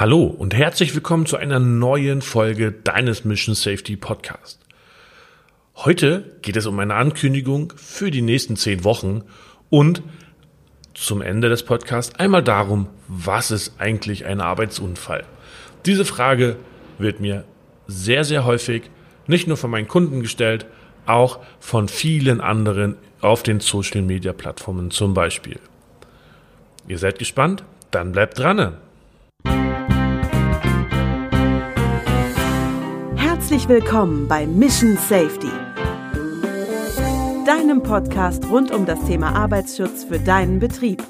Hallo und herzlich willkommen zu einer neuen Folge deines Mission Safety Podcast. Heute geht es um eine Ankündigung für die nächsten zehn Wochen und zum Ende des Podcasts einmal darum, was ist eigentlich ein Arbeitsunfall? Diese Frage wird mir sehr, sehr häufig nicht nur von meinen Kunden gestellt, auch von vielen anderen auf den Social Media Plattformen zum Beispiel. Ihr seid gespannt? Dann bleibt dran! Herzlich willkommen bei Mission Safety, deinem Podcast rund um das Thema Arbeitsschutz für deinen Betrieb.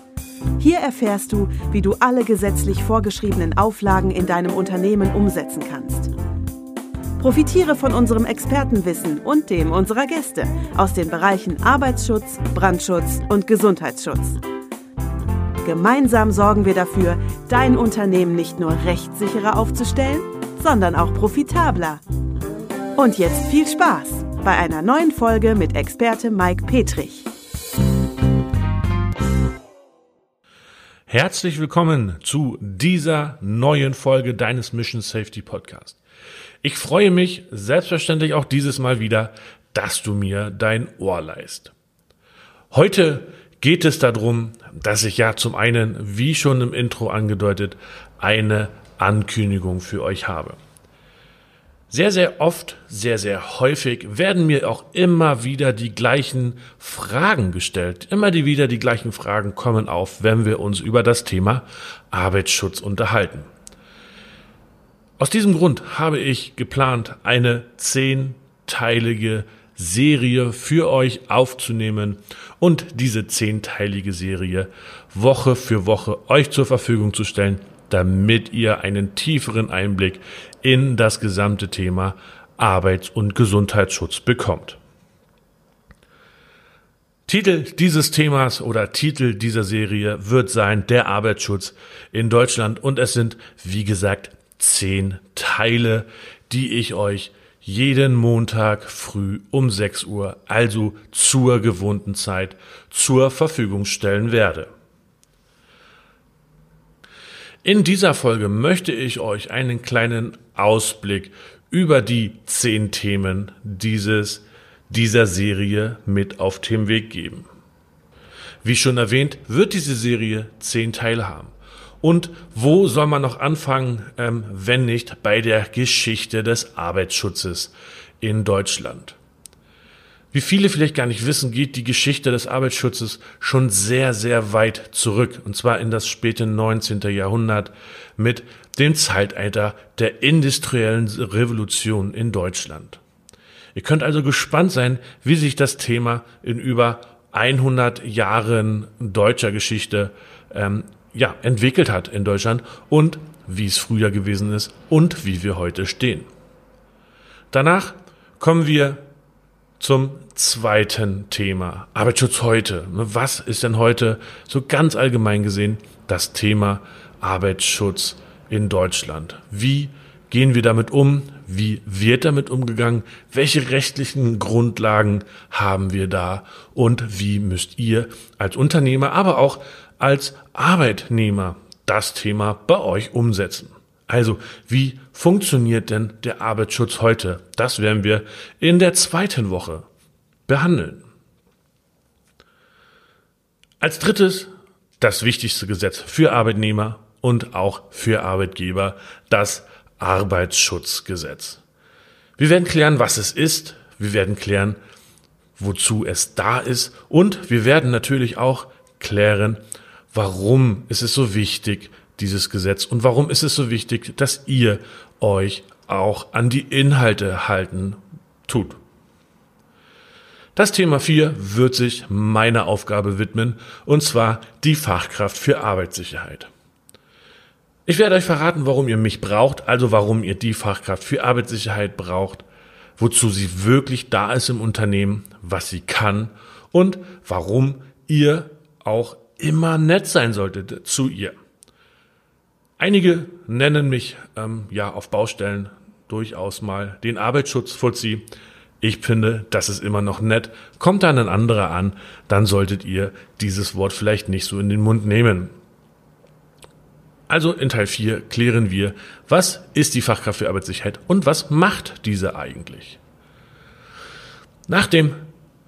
Hier erfährst du, wie du alle gesetzlich vorgeschriebenen Auflagen in deinem Unternehmen umsetzen kannst. Profitiere von unserem Expertenwissen und dem unserer Gäste aus den Bereichen Arbeitsschutz, Brandschutz und Gesundheitsschutz. Gemeinsam sorgen wir dafür, dein Unternehmen nicht nur rechtssicherer aufzustellen, sondern auch profitabler. Und jetzt viel Spaß bei einer neuen Folge mit Experte Mike Petrich. Herzlich willkommen zu dieser neuen Folge deines Mission Safety Podcast. Ich freue mich selbstverständlich auch dieses Mal wieder, dass du mir dein Ohr leist. Heute geht es darum, dass ich ja zum einen, wie schon im Intro angedeutet, eine Ankündigung für euch habe. Sehr, sehr oft, sehr, sehr häufig werden mir auch immer wieder die gleichen Fragen gestellt. Immer die wieder die gleichen Fragen kommen auf, wenn wir uns über das Thema Arbeitsschutz unterhalten. Aus diesem Grund habe ich geplant, eine zehnteilige Serie für euch aufzunehmen und diese zehnteilige Serie Woche für Woche euch zur Verfügung zu stellen, damit ihr einen tieferen Einblick in das gesamte Thema Arbeits- und Gesundheitsschutz bekommt. Titel dieses Themas oder Titel dieser Serie wird sein Der Arbeitsschutz in Deutschland und es sind, wie gesagt, zehn Teile, die ich euch jeden Montag früh um 6 Uhr, also zur gewohnten Zeit, zur Verfügung stellen werde. In dieser Folge möchte ich euch einen kleinen Ausblick über die zehn Themen dieses, dieser Serie mit auf dem Weg geben. Wie schon erwähnt, wird diese Serie zehn Teile haben. Und wo soll man noch anfangen, ähm, wenn nicht bei der Geschichte des Arbeitsschutzes in Deutschland? Wie viele vielleicht gar nicht wissen, geht die Geschichte des Arbeitsschutzes schon sehr, sehr weit zurück, und zwar in das späte 19. Jahrhundert mit dem Zeitalter der industriellen Revolution in Deutschland. Ihr könnt also gespannt sein, wie sich das Thema in über 100 Jahren deutscher Geschichte ähm, ja, entwickelt hat in Deutschland und wie es früher gewesen ist und wie wir heute stehen. Danach kommen wir zum zweiten Thema. Arbeitsschutz heute. Was ist denn heute so ganz allgemein gesehen das Thema Arbeitsschutz in Deutschland? Wie gehen wir damit um? Wie wird damit umgegangen? Welche rechtlichen Grundlagen haben wir da? Und wie müsst ihr als Unternehmer, aber auch als Arbeitnehmer das Thema bei euch umsetzen? Also, wie funktioniert denn der Arbeitsschutz heute? Das werden wir in der zweiten Woche behandeln. Als drittes das wichtigste Gesetz für Arbeitnehmer und auch für Arbeitgeber, das Arbeitsschutzgesetz. Wir werden klären, was es ist, wir werden klären, wozu es da ist und wir werden natürlich auch klären, warum es so wichtig, dieses Gesetz und warum ist es so wichtig, dass ihr euch auch an die Inhalte halten tut. Das Thema 4 wird sich meiner Aufgabe widmen, und zwar die Fachkraft für Arbeitssicherheit. Ich werde euch verraten, warum ihr mich braucht, also warum ihr die Fachkraft für Arbeitssicherheit braucht, wozu sie wirklich da ist im Unternehmen, was sie kann und warum ihr auch immer nett sein solltet zu ihr. Einige nennen mich ähm, ja auf Baustellen durchaus mal den Arbeitsschutz Fuzzi. Ich finde, das ist immer noch nett. Kommt dann ein anderer an, dann solltet ihr dieses Wort vielleicht nicht so in den Mund nehmen. Also in Teil 4 klären wir, was ist die Fachkraft für Arbeitssicherheit und was macht diese eigentlich? Nachdem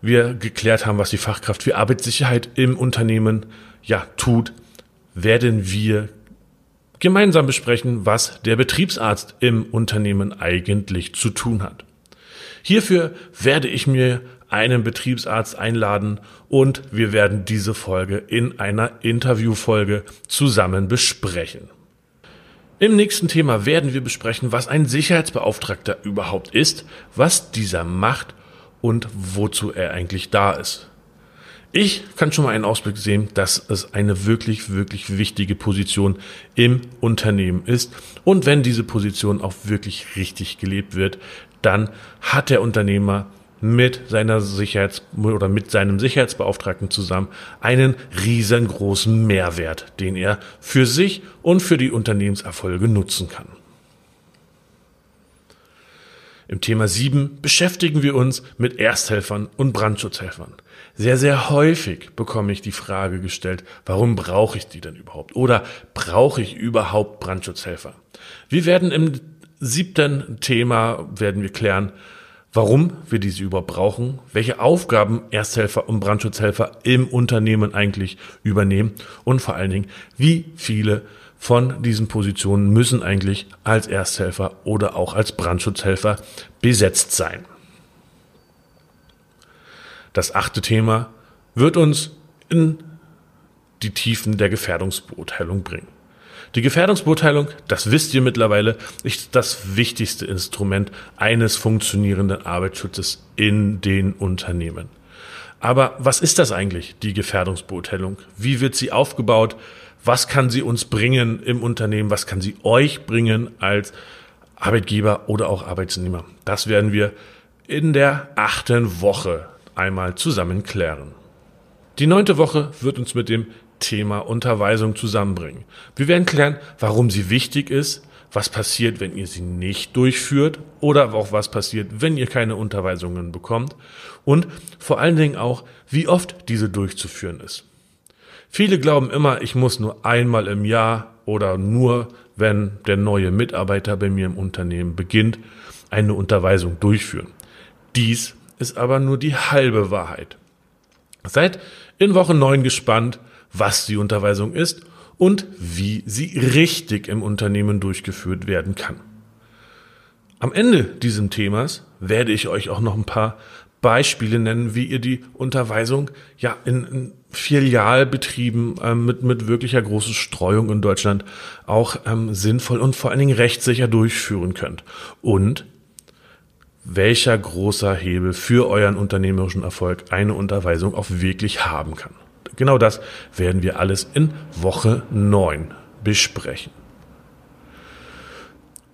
wir geklärt haben, was die Fachkraft für Arbeitssicherheit im Unternehmen ja tut, werden wir gemeinsam besprechen, was der Betriebsarzt im Unternehmen eigentlich zu tun hat. Hierfür werde ich mir einen Betriebsarzt einladen und wir werden diese Folge in einer Interviewfolge zusammen besprechen. Im nächsten Thema werden wir besprechen, was ein Sicherheitsbeauftragter überhaupt ist, was dieser macht und wozu er eigentlich da ist. Ich kann schon mal einen Ausblick sehen, dass es eine wirklich, wirklich wichtige Position im Unternehmen ist. Und wenn diese Position auch wirklich richtig gelebt wird, dann hat der Unternehmer mit seiner Sicherheits- oder mit seinem Sicherheitsbeauftragten zusammen einen riesengroßen Mehrwert, den er für sich und für die Unternehmenserfolge nutzen kann. Im Thema 7 beschäftigen wir uns mit Ersthelfern und Brandschutzhelfern. Sehr, sehr häufig bekomme ich die Frage gestellt, warum brauche ich die denn überhaupt? Oder brauche ich überhaupt Brandschutzhelfer? Wir werden im siebten Thema, werden wir klären, warum wir diese überhaupt brauchen, welche Aufgaben Ersthelfer und Brandschutzhelfer im Unternehmen eigentlich übernehmen und vor allen Dingen, wie viele von diesen Positionen müssen eigentlich als Ersthelfer oder auch als Brandschutzhelfer besetzt sein. Das achte Thema wird uns in die Tiefen der Gefährdungsbeurteilung bringen. Die Gefährdungsbeurteilung, das wisst ihr mittlerweile, ist das wichtigste Instrument eines funktionierenden Arbeitsschutzes in den Unternehmen. Aber was ist das eigentlich, die Gefährdungsbeurteilung? Wie wird sie aufgebaut? Was kann sie uns bringen im Unternehmen? Was kann sie euch bringen als Arbeitgeber oder auch Arbeitsnehmer? Das werden wir in der achten Woche einmal zusammen klären. Die neunte Woche wird uns mit dem Thema Unterweisung zusammenbringen. Wir werden klären, warum sie wichtig ist, was passiert, wenn ihr sie nicht durchführt oder auch was passiert, wenn ihr keine Unterweisungen bekommt und vor allen Dingen auch, wie oft diese durchzuführen ist. Viele glauben immer, ich muss nur einmal im Jahr oder nur, wenn der neue Mitarbeiter bei mir im Unternehmen beginnt, eine Unterweisung durchführen. Dies ist aber nur die halbe Wahrheit. Seid in Woche 9 gespannt, was die Unterweisung ist und wie sie richtig im Unternehmen durchgeführt werden kann. Am Ende dieses Themas werde ich euch auch noch ein paar Beispiele nennen, wie ihr die Unterweisung ja in, in Filialbetrieben ähm, mit, mit wirklicher großer Streuung in Deutschland auch ähm, sinnvoll und vor allen Dingen rechtssicher durchführen könnt. Und welcher großer Hebel für euren unternehmerischen Erfolg eine Unterweisung auch wirklich haben kann. Genau das werden wir alles in Woche 9 besprechen.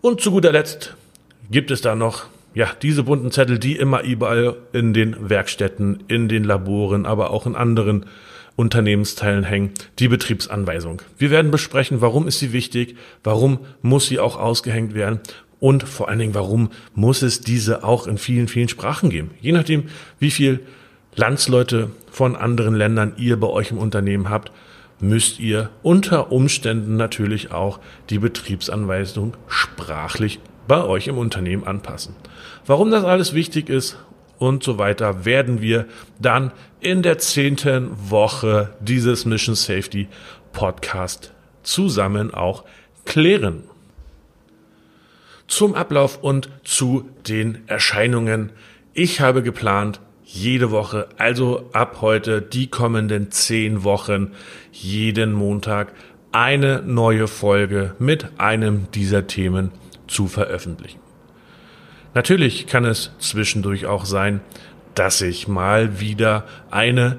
Und zu guter Letzt gibt es da noch ja, diese bunten Zettel, die immer überall in den Werkstätten, in den Laboren, aber auch in anderen Unternehmensteilen hängen, die Betriebsanweisung. Wir werden besprechen, warum ist sie wichtig, warum muss sie auch ausgehängt werden und vor allen Dingen, warum muss es diese auch in vielen, vielen Sprachen geben. Je nachdem, wie viel Landsleute von anderen Ländern ihr bei euch im Unternehmen habt, müsst ihr unter Umständen natürlich auch die Betriebsanweisung sprachlich bei euch im Unternehmen anpassen. Warum das alles wichtig ist und so weiter, werden wir dann in der zehnten Woche dieses Mission Safety Podcast zusammen auch klären. Zum Ablauf und zu den Erscheinungen. Ich habe geplant, jede Woche, also ab heute die kommenden zehn Wochen, jeden Montag eine neue Folge mit einem dieser Themen zu veröffentlichen. Natürlich kann es zwischendurch auch sein, dass ich mal wieder eine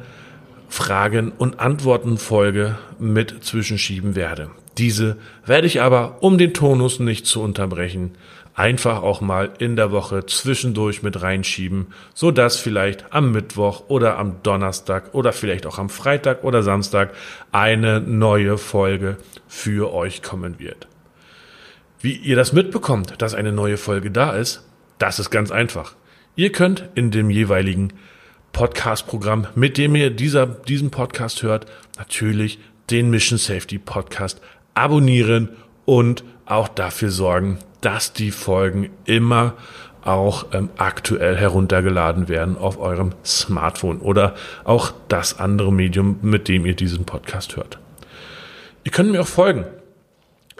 Fragen- und Antwortenfolge mit zwischenschieben werde. Diese werde ich aber, um den Tonus nicht zu unterbrechen, einfach auch mal in der Woche zwischendurch mit reinschieben, so dass vielleicht am Mittwoch oder am Donnerstag oder vielleicht auch am Freitag oder Samstag eine neue Folge für euch kommen wird. Wie ihr das mitbekommt, dass eine neue Folge da ist, das ist ganz einfach. Ihr könnt in dem jeweiligen Podcast-Programm, mit dem ihr dieser, diesen Podcast hört, natürlich den Mission Safety Podcast abonnieren und auch dafür sorgen, dass die Folgen immer auch ähm, aktuell heruntergeladen werden auf eurem Smartphone oder auch das andere Medium, mit dem ihr diesen Podcast hört. Ihr könnt mir auch folgen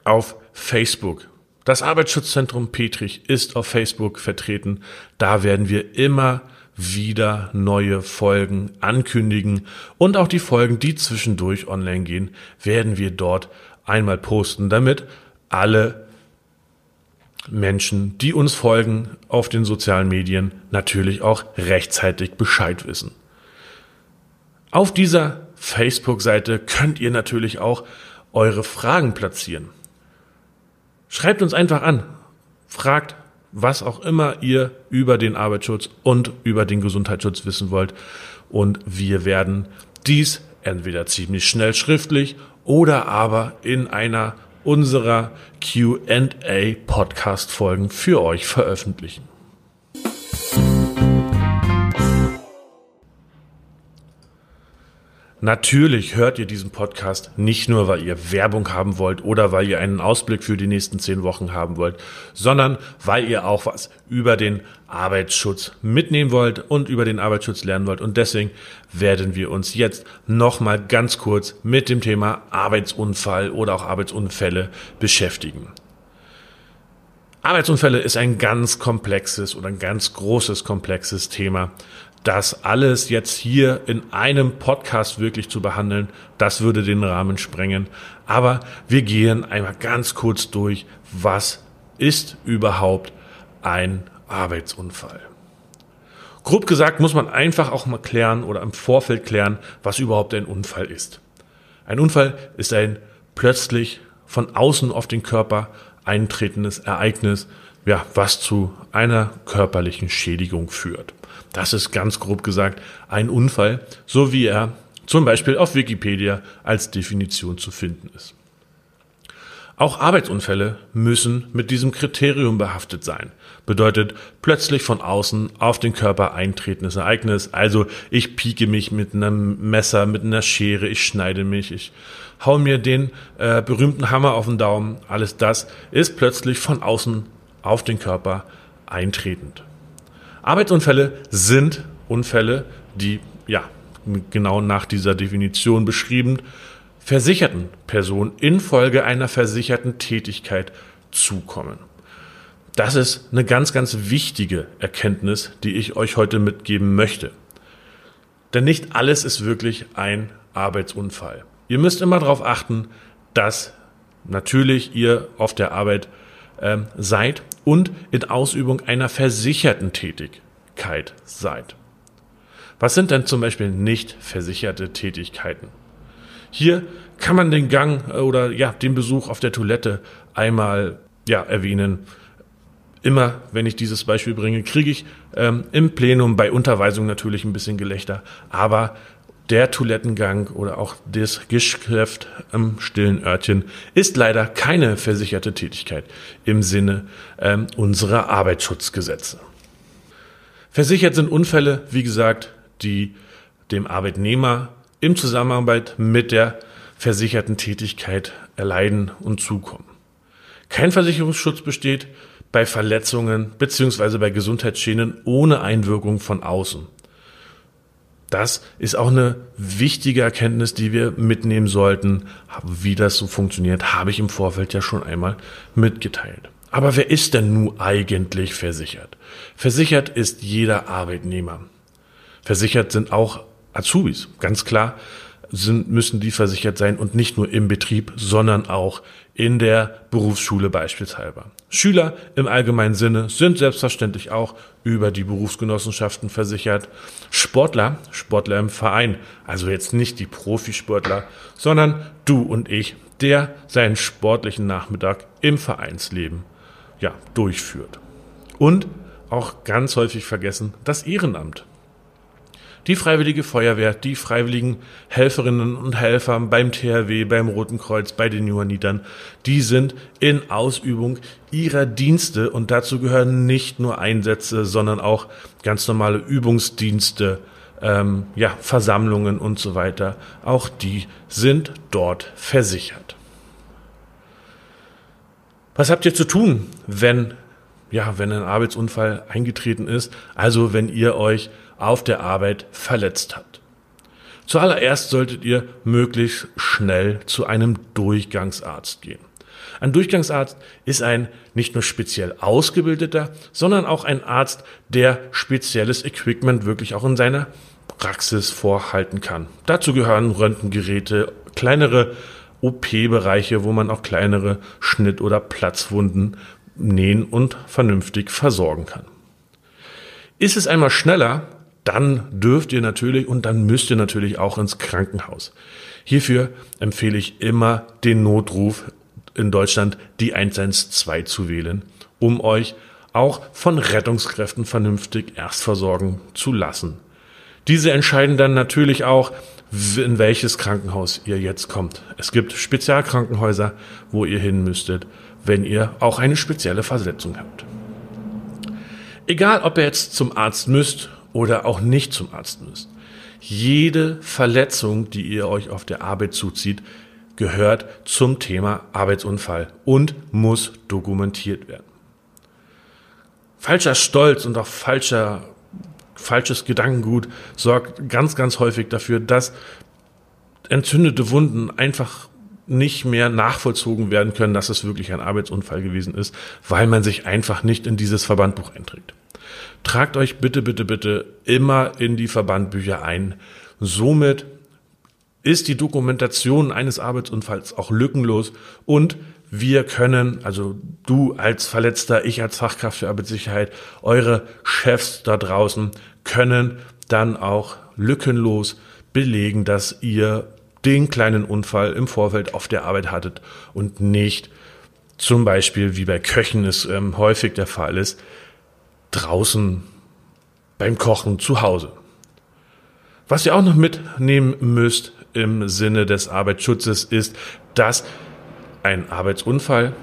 auf Facebook. Das Arbeitsschutzzentrum Petrich ist auf Facebook vertreten. Da werden wir immer wieder neue Folgen ankündigen und auch die Folgen, die zwischendurch online gehen, werden wir dort einmal posten, damit alle Menschen, die uns folgen auf den sozialen Medien, natürlich auch rechtzeitig Bescheid wissen. Auf dieser Facebook-Seite könnt ihr natürlich auch eure Fragen platzieren. Schreibt uns einfach an. Fragt, was auch immer ihr über den Arbeitsschutz und über den Gesundheitsschutz wissen wollt. Und wir werden dies entweder ziemlich schnell schriftlich oder aber in einer unserer QA Podcast Folgen für euch veröffentlichen. Natürlich hört ihr diesen Podcast nicht nur, weil ihr Werbung haben wollt oder weil ihr einen Ausblick für die nächsten zehn Wochen haben wollt, sondern weil ihr auch was über den Arbeitsschutz mitnehmen wollt und über den Arbeitsschutz lernen wollt. Und deswegen werden wir uns jetzt nochmal ganz kurz mit dem Thema Arbeitsunfall oder auch Arbeitsunfälle beschäftigen. Arbeitsunfälle ist ein ganz komplexes oder ein ganz großes komplexes Thema das alles jetzt hier in einem Podcast wirklich zu behandeln, das würde den Rahmen sprengen. Aber wir gehen einmal ganz kurz durch, was ist überhaupt ein Arbeitsunfall? Grob gesagt muss man einfach auch mal klären oder im Vorfeld klären, was überhaupt ein Unfall ist. Ein Unfall ist ein plötzlich von außen auf den Körper eintretendes Ereignis, ja, was zu einer körperlichen Schädigung führt. Das ist ganz grob gesagt ein Unfall, so wie er zum Beispiel auf Wikipedia als Definition zu finden ist. Auch Arbeitsunfälle müssen mit diesem Kriterium behaftet sein. Bedeutet plötzlich von außen auf den Körper eintretendes Ereignis. Also ich pieke mich mit einem Messer, mit einer Schere, ich schneide mich, ich hau mir den äh, berühmten Hammer auf den Daumen. Alles das ist plötzlich von außen auf den Körper eintretend. Arbeitsunfälle sind Unfälle, die ja genau nach dieser Definition beschrieben versicherten Personen infolge einer versicherten Tätigkeit zukommen. Das ist eine ganz, ganz wichtige Erkenntnis, die ich euch heute mitgeben möchte. Denn nicht alles ist wirklich ein Arbeitsunfall. Ihr müsst immer darauf achten, dass natürlich ihr auf der Arbeit ähm, seid und in Ausübung einer versicherten Tätigkeit seid. Was sind denn zum Beispiel nicht versicherte Tätigkeiten? Hier kann man den Gang äh, oder ja, den Besuch auf der Toilette einmal ja, erwähnen. Immer, wenn ich dieses Beispiel bringe, kriege ich ähm, im Plenum bei Unterweisung natürlich ein bisschen Gelächter, aber der Toilettengang oder auch das Geschäft am stillen Örtchen ist leider keine versicherte Tätigkeit im Sinne ähm, unserer Arbeitsschutzgesetze. Versichert sind Unfälle, wie gesagt, die dem Arbeitnehmer im Zusammenarbeit mit der versicherten Tätigkeit erleiden und zukommen. Kein Versicherungsschutz besteht bei Verletzungen bzw. bei Gesundheitsschäden ohne Einwirkung von außen. Das ist auch eine wichtige Erkenntnis, die wir mitnehmen sollten. Wie das so funktioniert, habe ich im Vorfeld ja schon einmal mitgeteilt. Aber wer ist denn nun eigentlich versichert? Versichert ist jeder Arbeitnehmer. Versichert sind auch Azubis, ganz klar sind, müssen die versichert sein und nicht nur im Betrieb, sondern auch in der Berufsschule beispielsweise. Schüler im allgemeinen Sinne sind selbstverständlich auch über die Berufsgenossenschaften versichert. Sportler, Sportler im Verein, also jetzt nicht die Profisportler, sondern du und ich, der seinen sportlichen Nachmittag im Vereinsleben ja, durchführt. Und auch ganz häufig vergessen das Ehrenamt die Freiwillige Feuerwehr, die freiwilligen Helferinnen und Helfer beim THW, beim Roten Kreuz, bei den Johannitern, die sind in Ausübung ihrer Dienste und dazu gehören nicht nur Einsätze, sondern auch ganz normale Übungsdienste, ähm, ja, Versammlungen und so weiter. Auch die sind dort versichert. Was habt ihr zu tun, wenn, ja, wenn ein Arbeitsunfall eingetreten ist? Also, wenn ihr euch auf der Arbeit verletzt habt. Zuallererst solltet ihr möglichst schnell zu einem Durchgangsarzt gehen. Ein Durchgangsarzt ist ein nicht nur speziell ausgebildeter, sondern auch ein Arzt, der spezielles Equipment wirklich auch in seiner Praxis vorhalten kann. Dazu gehören Röntgengeräte, kleinere OP-Bereiche, wo man auch kleinere Schnitt- oder Platzwunden nähen und vernünftig versorgen kann. Ist es einmal schneller, dann dürft ihr natürlich und dann müsst ihr natürlich auch ins Krankenhaus. Hierfür empfehle ich immer den Notruf in Deutschland die 112 zu wählen, um euch auch von Rettungskräften vernünftig erst versorgen zu lassen. Diese entscheiden dann natürlich auch, in welches Krankenhaus ihr jetzt kommt. Es gibt Spezialkrankenhäuser, wo ihr hin müsstet, wenn ihr auch eine spezielle Verletzung habt. Egal, ob ihr jetzt zum Arzt müsst oder auch nicht zum Arzt müsst. Jede Verletzung, die ihr euch auf der Arbeit zuzieht, gehört zum Thema Arbeitsunfall und muss dokumentiert werden. Falscher Stolz und auch falscher falsches Gedankengut sorgt ganz, ganz häufig dafür, dass entzündete Wunden einfach nicht mehr nachvollzogen werden können, dass es wirklich ein Arbeitsunfall gewesen ist, weil man sich einfach nicht in dieses Verbandbuch einträgt. Tragt euch bitte, bitte, bitte immer in die Verbandbücher ein. Somit ist die Dokumentation eines Arbeitsunfalls auch lückenlos und wir können, also du als Verletzter, ich als Fachkraft für Arbeitssicherheit, eure Chefs da draußen können dann auch lückenlos belegen, dass ihr den kleinen Unfall im Vorfeld auf der Arbeit hattet und nicht zum Beispiel, wie bei Köchen es ähm, häufig der Fall ist, draußen beim Kochen zu Hause. Was ihr auch noch mitnehmen müsst im Sinne des Arbeitsschutzes ist, dass ein Arbeitsunfall,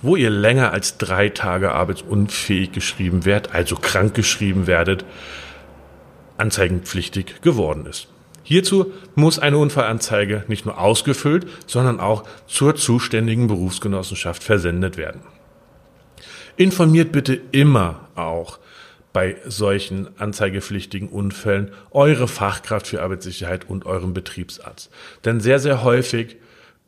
wo ihr länger als drei Tage arbeitsunfähig geschrieben werdet, also krank geschrieben werdet, anzeigenpflichtig geworden ist. Hierzu muss eine Unfallanzeige nicht nur ausgefüllt, sondern auch zur zuständigen Berufsgenossenschaft versendet werden. Informiert bitte immer auch bei solchen anzeigepflichtigen Unfällen eure Fachkraft für Arbeitssicherheit und euren Betriebsarzt. Denn sehr, sehr häufig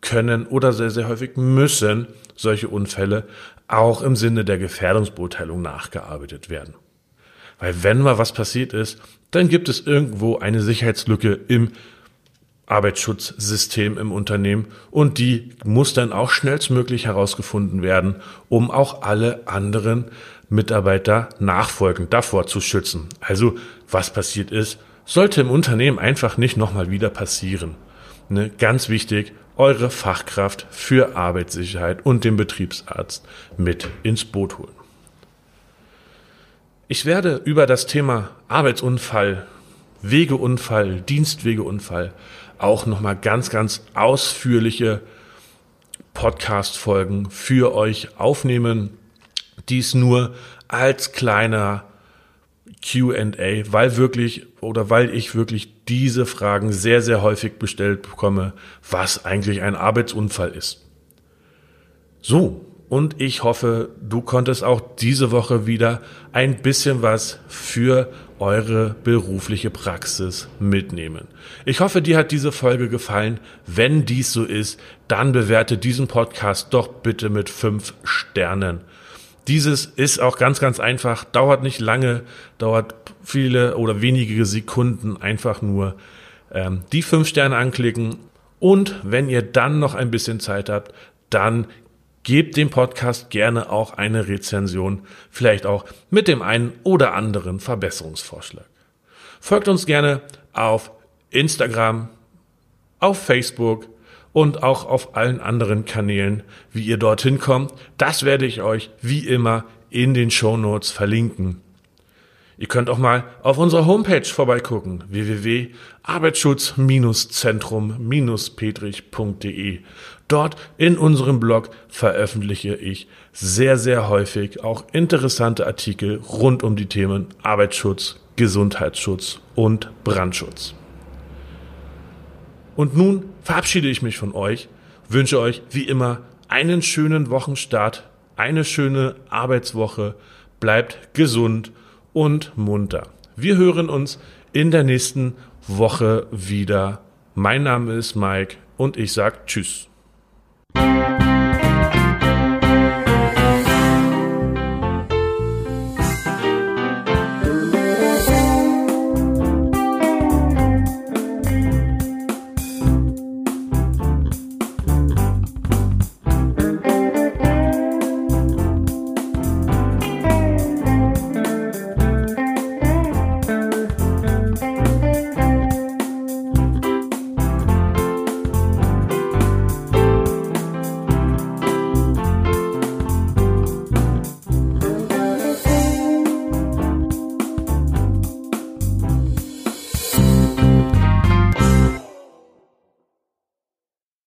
können oder sehr, sehr häufig müssen solche Unfälle auch im Sinne der Gefährdungsbeurteilung nachgearbeitet werden. Weil wenn mal was passiert ist, dann gibt es irgendwo eine Sicherheitslücke im Arbeitsschutzsystem im Unternehmen und die muss dann auch schnellstmöglich herausgefunden werden, um auch alle anderen Mitarbeiter nachfolgend davor zu schützen. Also was passiert ist, sollte im Unternehmen einfach nicht nochmal wieder passieren. Ne? Ganz wichtig, eure Fachkraft für Arbeitssicherheit und den Betriebsarzt mit ins Boot holen. Ich werde über das Thema Arbeitsunfall, Wegeunfall, Dienstwegeunfall auch nochmal ganz, ganz ausführliche Podcast-Folgen für euch aufnehmen. Dies nur als kleiner QA, weil wirklich oder weil ich wirklich diese Fragen sehr, sehr häufig bestellt bekomme, was eigentlich ein Arbeitsunfall ist. So, und ich hoffe, du konntest auch diese Woche wieder ein bisschen was für eure berufliche Praxis mitnehmen. Ich hoffe, dir hat diese Folge gefallen. Wenn dies so ist, dann bewerte diesen Podcast doch bitte mit fünf Sternen. Dieses ist auch ganz, ganz einfach, dauert nicht lange, dauert viele oder wenige Sekunden einfach nur ähm, die fünf Sterne anklicken. Und wenn ihr dann noch ein bisschen Zeit habt, dann Gebt dem Podcast gerne auch eine Rezension, vielleicht auch mit dem einen oder anderen Verbesserungsvorschlag. Folgt uns gerne auf Instagram, auf Facebook und auch auf allen anderen Kanälen, wie ihr dorthin kommt. Das werde ich euch wie immer in den Show Notes verlinken. Ihr könnt auch mal auf unserer Homepage vorbeigucken, www.arbeitsschutzzentrum-petrich.de. Dort in unserem Blog veröffentliche ich sehr, sehr häufig auch interessante Artikel rund um die Themen Arbeitsschutz, Gesundheitsschutz und Brandschutz. Und nun verabschiede ich mich von euch, wünsche euch wie immer einen schönen Wochenstart eine schöne Arbeitswoche, bleibt gesund und munter. Wir hören uns in der nächsten Woche wieder. Mein Name ist Mike und ich sage Tschüss.